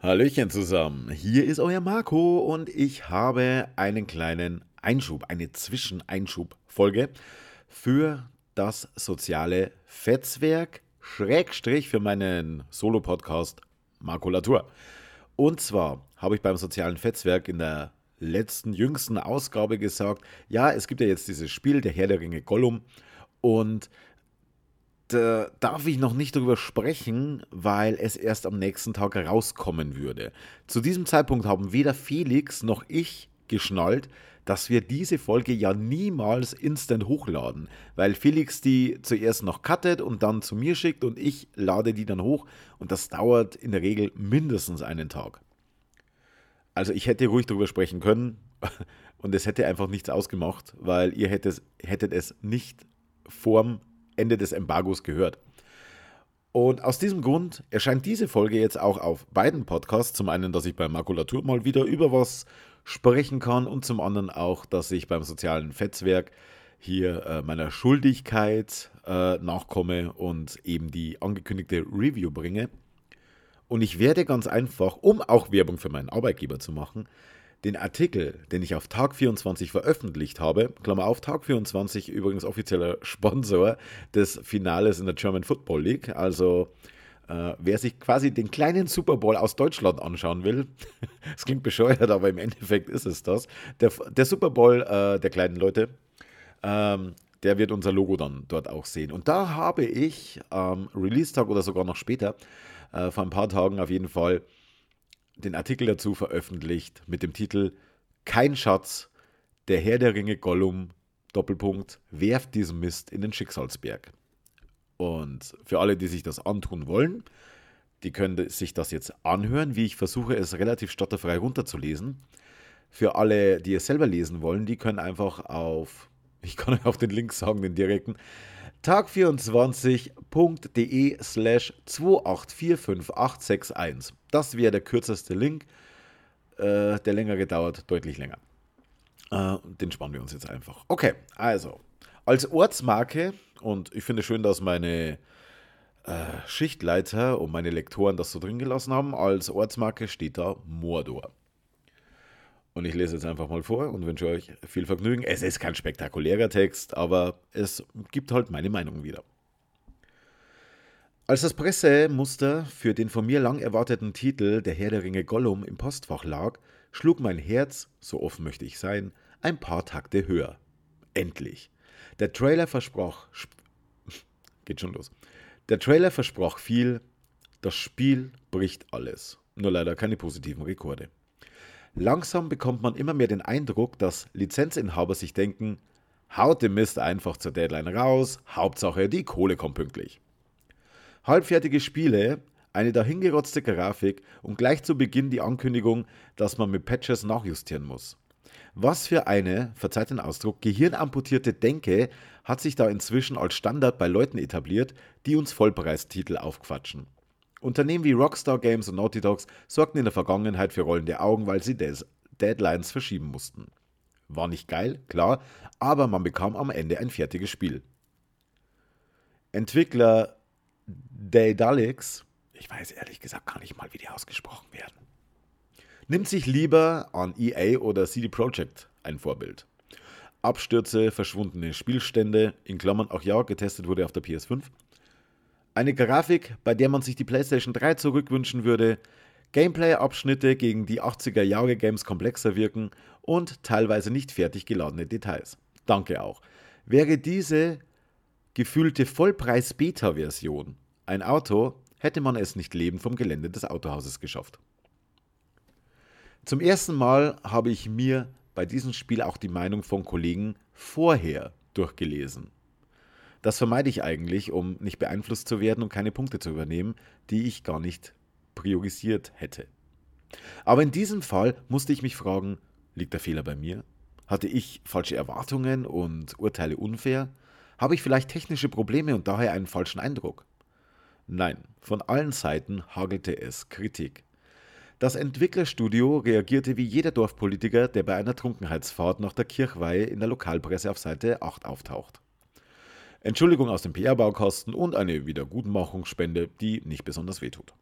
Hallöchen zusammen, hier ist euer Marco und ich habe einen kleinen Einschub, eine Zwischeneinschubfolge für das soziale Fetzwerk, Schrägstrich für meinen Solo-Podcast Makulatur. Und zwar habe ich beim sozialen Fetzwerk in der letzten, jüngsten Ausgabe gesagt, ja, es gibt ja jetzt dieses Spiel, der Herr der Ringe Gollum und da darf ich noch nicht drüber sprechen, weil es erst am nächsten Tag rauskommen würde. Zu diesem Zeitpunkt haben weder Felix noch ich geschnallt, dass wir diese Folge ja niemals instant hochladen, weil Felix die zuerst noch cuttet und dann zu mir schickt und ich lade die dann hoch und das dauert in der Regel mindestens einen Tag. Also ich hätte ruhig darüber sprechen können und es hätte einfach nichts ausgemacht, weil ihr hättet, hättet es nicht vorm Ende des Embargos gehört. Und aus diesem Grund erscheint diese Folge jetzt auch auf beiden Podcasts. Zum einen, dass ich bei Makulatur mal wieder über was sprechen kann und zum anderen auch, dass ich beim sozialen Fetzwerk hier äh, meiner Schuldigkeit äh, nachkomme und eben die angekündigte Review bringe. Und ich werde ganz einfach, um auch Werbung für meinen Arbeitgeber zu machen, den Artikel, den ich auf Tag 24 veröffentlicht habe, Klammer auf, Tag 24 übrigens offizieller Sponsor des Finales in der German Football League, also äh, wer sich quasi den kleinen Super Bowl aus Deutschland anschauen will, das klingt bescheuert, aber im Endeffekt ist es das, der, der Super Bowl äh, der kleinen Leute, ähm, der wird unser Logo dann dort auch sehen. Und da habe ich am ähm, Release-Tag oder sogar noch später, äh, vor ein paar Tagen auf jeden Fall, den Artikel dazu veröffentlicht mit dem Titel Kein Schatz, der Herr der Ringe Gollum, Doppelpunkt, werft diesen Mist in den Schicksalsberg. Und für alle, die sich das antun wollen, die können sich das jetzt anhören, wie ich versuche, es relativ stotterfrei runterzulesen. Für alle, die es selber lesen wollen, die können einfach auf, ich kann euch auch den Link sagen, den direkten, tag24.de slash 2845861. Das wäre der kürzeste Link. Äh, der längere dauert deutlich länger. Äh, den sparen wir uns jetzt einfach. Okay, also als Ortsmarke, und ich finde schön, dass meine äh, Schichtleiter und meine Lektoren das so drin gelassen haben, als Ortsmarke steht da Mordor. Und ich lese jetzt einfach mal vor und wünsche euch viel Vergnügen. Es ist kein spektakulärer Text, aber es gibt halt meine Meinung wieder. Als das Pressemuster für den von mir lang erwarteten Titel Der Herr der Ringe Gollum im Postfach lag, schlug mein Herz, so offen möchte ich sein, ein paar Takte höher. Endlich. Der Trailer versprach. Geht schon los. Der Trailer versprach viel, das Spiel bricht alles. Nur leider keine positiven Rekorde. Langsam bekommt man immer mehr den Eindruck, dass Lizenzinhaber sich denken, haut den Mist einfach zur Deadline raus, Hauptsache die Kohle kommt pünktlich. Halbfertige Spiele, eine dahingerotzte Grafik und gleich zu Beginn die Ankündigung, dass man mit Patches nachjustieren muss. Was für eine, verzeiht den Ausdruck, gehirnamputierte Denke hat sich da inzwischen als Standard bei Leuten etabliert, die uns Vollpreistitel aufquatschen. Unternehmen wie Rockstar Games und Naughty Dogs sorgten in der Vergangenheit für rollende Augen, weil sie Des Deadlines verschieben mussten. War nicht geil, klar, aber man bekam am Ende ein fertiges Spiel. Entwickler Daedalix, ich weiß ehrlich gesagt gar nicht mal, wie die ausgesprochen werden, nimmt sich lieber an EA oder CD Projekt ein Vorbild. Abstürze, verschwundene Spielstände, in Klammern auch ja, getestet wurde auf der PS5, eine Grafik, bei der man sich die PlayStation 3 zurückwünschen würde, Gameplay-Abschnitte gegen die 80er-Jahre-Games komplexer wirken und teilweise nicht fertig geladene Details. Danke auch. Wäre diese gefühlte Vollpreis-Beta-Version ein Auto, hätte man es nicht lebend vom Gelände des Autohauses geschafft. Zum ersten Mal habe ich mir bei diesem Spiel auch die Meinung von Kollegen vorher durchgelesen. Das vermeide ich eigentlich, um nicht beeinflusst zu werden und keine Punkte zu übernehmen, die ich gar nicht priorisiert hätte. Aber in diesem Fall musste ich mich fragen, liegt der Fehler bei mir? Hatte ich falsche Erwartungen und Urteile unfair? Habe ich vielleicht technische Probleme und daher einen falschen Eindruck? Nein, von allen Seiten hagelte es Kritik. Das Entwicklerstudio reagierte wie jeder Dorfpolitiker, der bei einer Trunkenheitsfahrt nach der Kirchweihe in der Lokalpresse auf Seite 8 auftaucht. Entschuldigung aus dem PR-Baukosten und eine Wiedergutmachungsspende, die nicht besonders wehtut.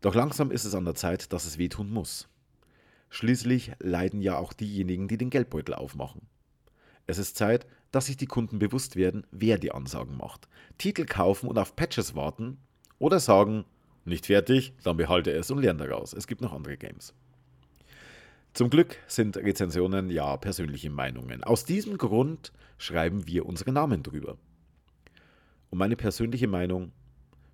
Doch langsam ist es an der Zeit, dass es wehtun muss. Schließlich leiden ja auch diejenigen, die den Geldbeutel aufmachen. Es ist Zeit, dass sich die Kunden bewusst werden, wer die Ansagen macht. Titel kaufen und auf Patches warten oder sagen, nicht fertig, dann behalte es und lerne daraus. Es gibt noch andere Games. Zum Glück sind Rezensionen ja persönliche Meinungen. Aus diesem Grund schreiben wir unsere Namen drüber. Und meine persönliche Meinung,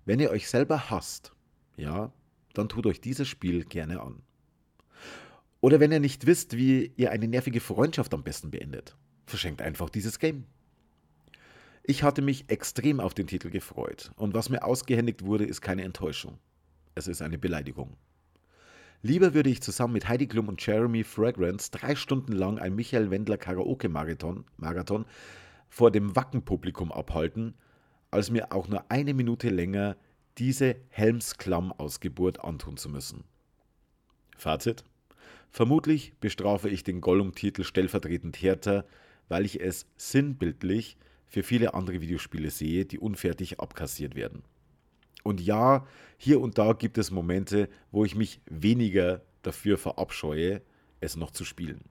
wenn ihr euch selber hasst, ja, dann tut euch dieses Spiel gerne an. Oder wenn ihr nicht wisst, wie ihr eine nervige Freundschaft am besten beendet, verschenkt einfach dieses Game. Ich hatte mich extrem auf den Titel gefreut und was mir ausgehändigt wurde, ist keine Enttäuschung. Es ist eine Beleidigung. Lieber würde ich zusammen mit Heidi Klum und Jeremy Fragrance drei Stunden lang ein Michael Wendler Karaoke-Marathon Marathon vor dem Wackenpublikum abhalten, als mir auch nur eine Minute länger diese Helmsklamm-Ausgeburt antun zu müssen. Fazit? Vermutlich bestrafe ich den Gollum-Titel stellvertretend härter, weil ich es sinnbildlich für viele andere Videospiele sehe, die unfertig abkassiert werden. Und ja, hier und da gibt es Momente, wo ich mich weniger dafür verabscheue, es noch zu spielen.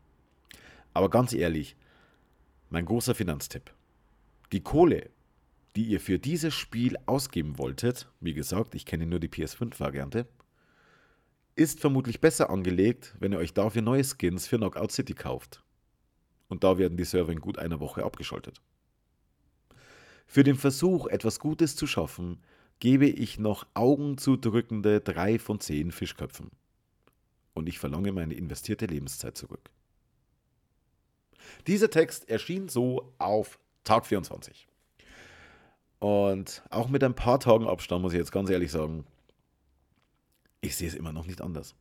Aber ganz ehrlich, mein großer Finanztipp. Die Kohle, die ihr für dieses Spiel ausgeben wolltet, wie gesagt, ich kenne nur die PS5-Variante, ist vermutlich besser angelegt, wenn ihr euch dafür neue Skins für Knockout City kauft. Und da werden die Server in gut einer Woche abgeschaltet. Für den Versuch, etwas Gutes zu schaffen, gebe ich noch augenzudrückende 3 von 10 Fischköpfen. Und ich verlange meine investierte Lebenszeit zurück. Dieser Text erschien so auf Tag 24. Und auch mit ein paar Tagen Abstand muss ich jetzt ganz ehrlich sagen, ich sehe es immer noch nicht anders.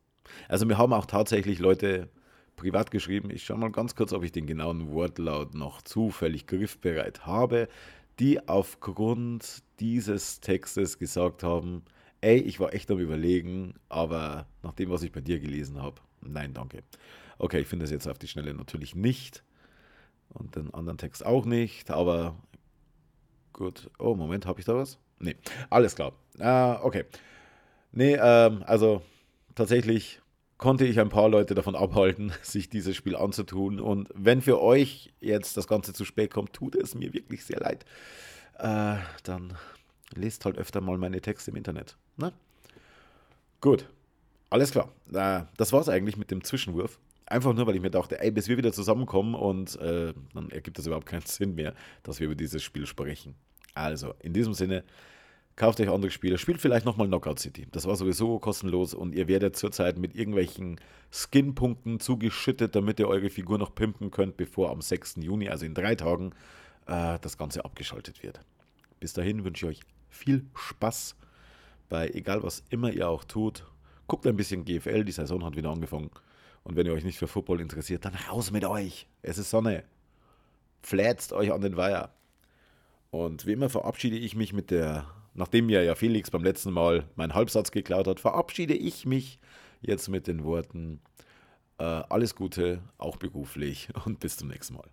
Also wir haben auch tatsächlich Leute privat geschrieben, ich schaue mal ganz kurz, ob ich den genauen Wortlaut noch zufällig griffbereit habe, die aufgrund dieses Textes gesagt haben, ey, ich war echt am überlegen, aber nach dem, was ich bei dir gelesen habe, nein, danke. Okay, ich finde es jetzt auf die Schnelle natürlich nicht und den anderen Text auch nicht, aber Gut. Oh, Moment, habe ich da was? Nee, alles klar. Äh, okay. Nee, ähm, also tatsächlich konnte ich ein paar Leute davon abhalten, sich dieses Spiel anzutun. Und wenn für euch jetzt das Ganze zu spät kommt, tut es mir wirklich sehr leid. Äh, dann lest halt öfter mal meine Texte im Internet. Ne? Gut, alles klar. Äh, das war es eigentlich mit dem Zwischenwurf. Einfach nur, weil ich mir dachte, ey, bis wir wieder zusammenkommen und äh, dann ergibt es überhaupt keinen Sinn mehr, dass wir über dieses Spiel sprechen. Also, in diesem Sinne, kauft euch andere Spiele, spielt vielleicht nochmal Knockout City. Das war sowieso kostenlos und ihr werdet zurzeit mit irgendwelchen Skin-Punkten zugeschüttet, damit ihr eure Figur noch pimpen könnt, bevor am 6. Juni, also in drei Tagen, äh, das Ganze abgeschaltet wird. Bis dahin wünsche ich euch viel Spaß bei egal was immer ihr auch tut. Guckt ein bisschen GFL, die Saison hat wieder angefangen. Und wenn ihr euch nicht für Football interessiert, dann raus mit euch. Es ist Sonne. Flätzt euch an den Weiher. Und wie immer verabschiede ich mich mit der, nachdem mir ja Felix beim letzten Mal meinen Halbsatz geklaut hat, verabschiede ich mich jetzt mit den Worten, äh, alles Gute, auch beruflich und bis zum nächsten Mal.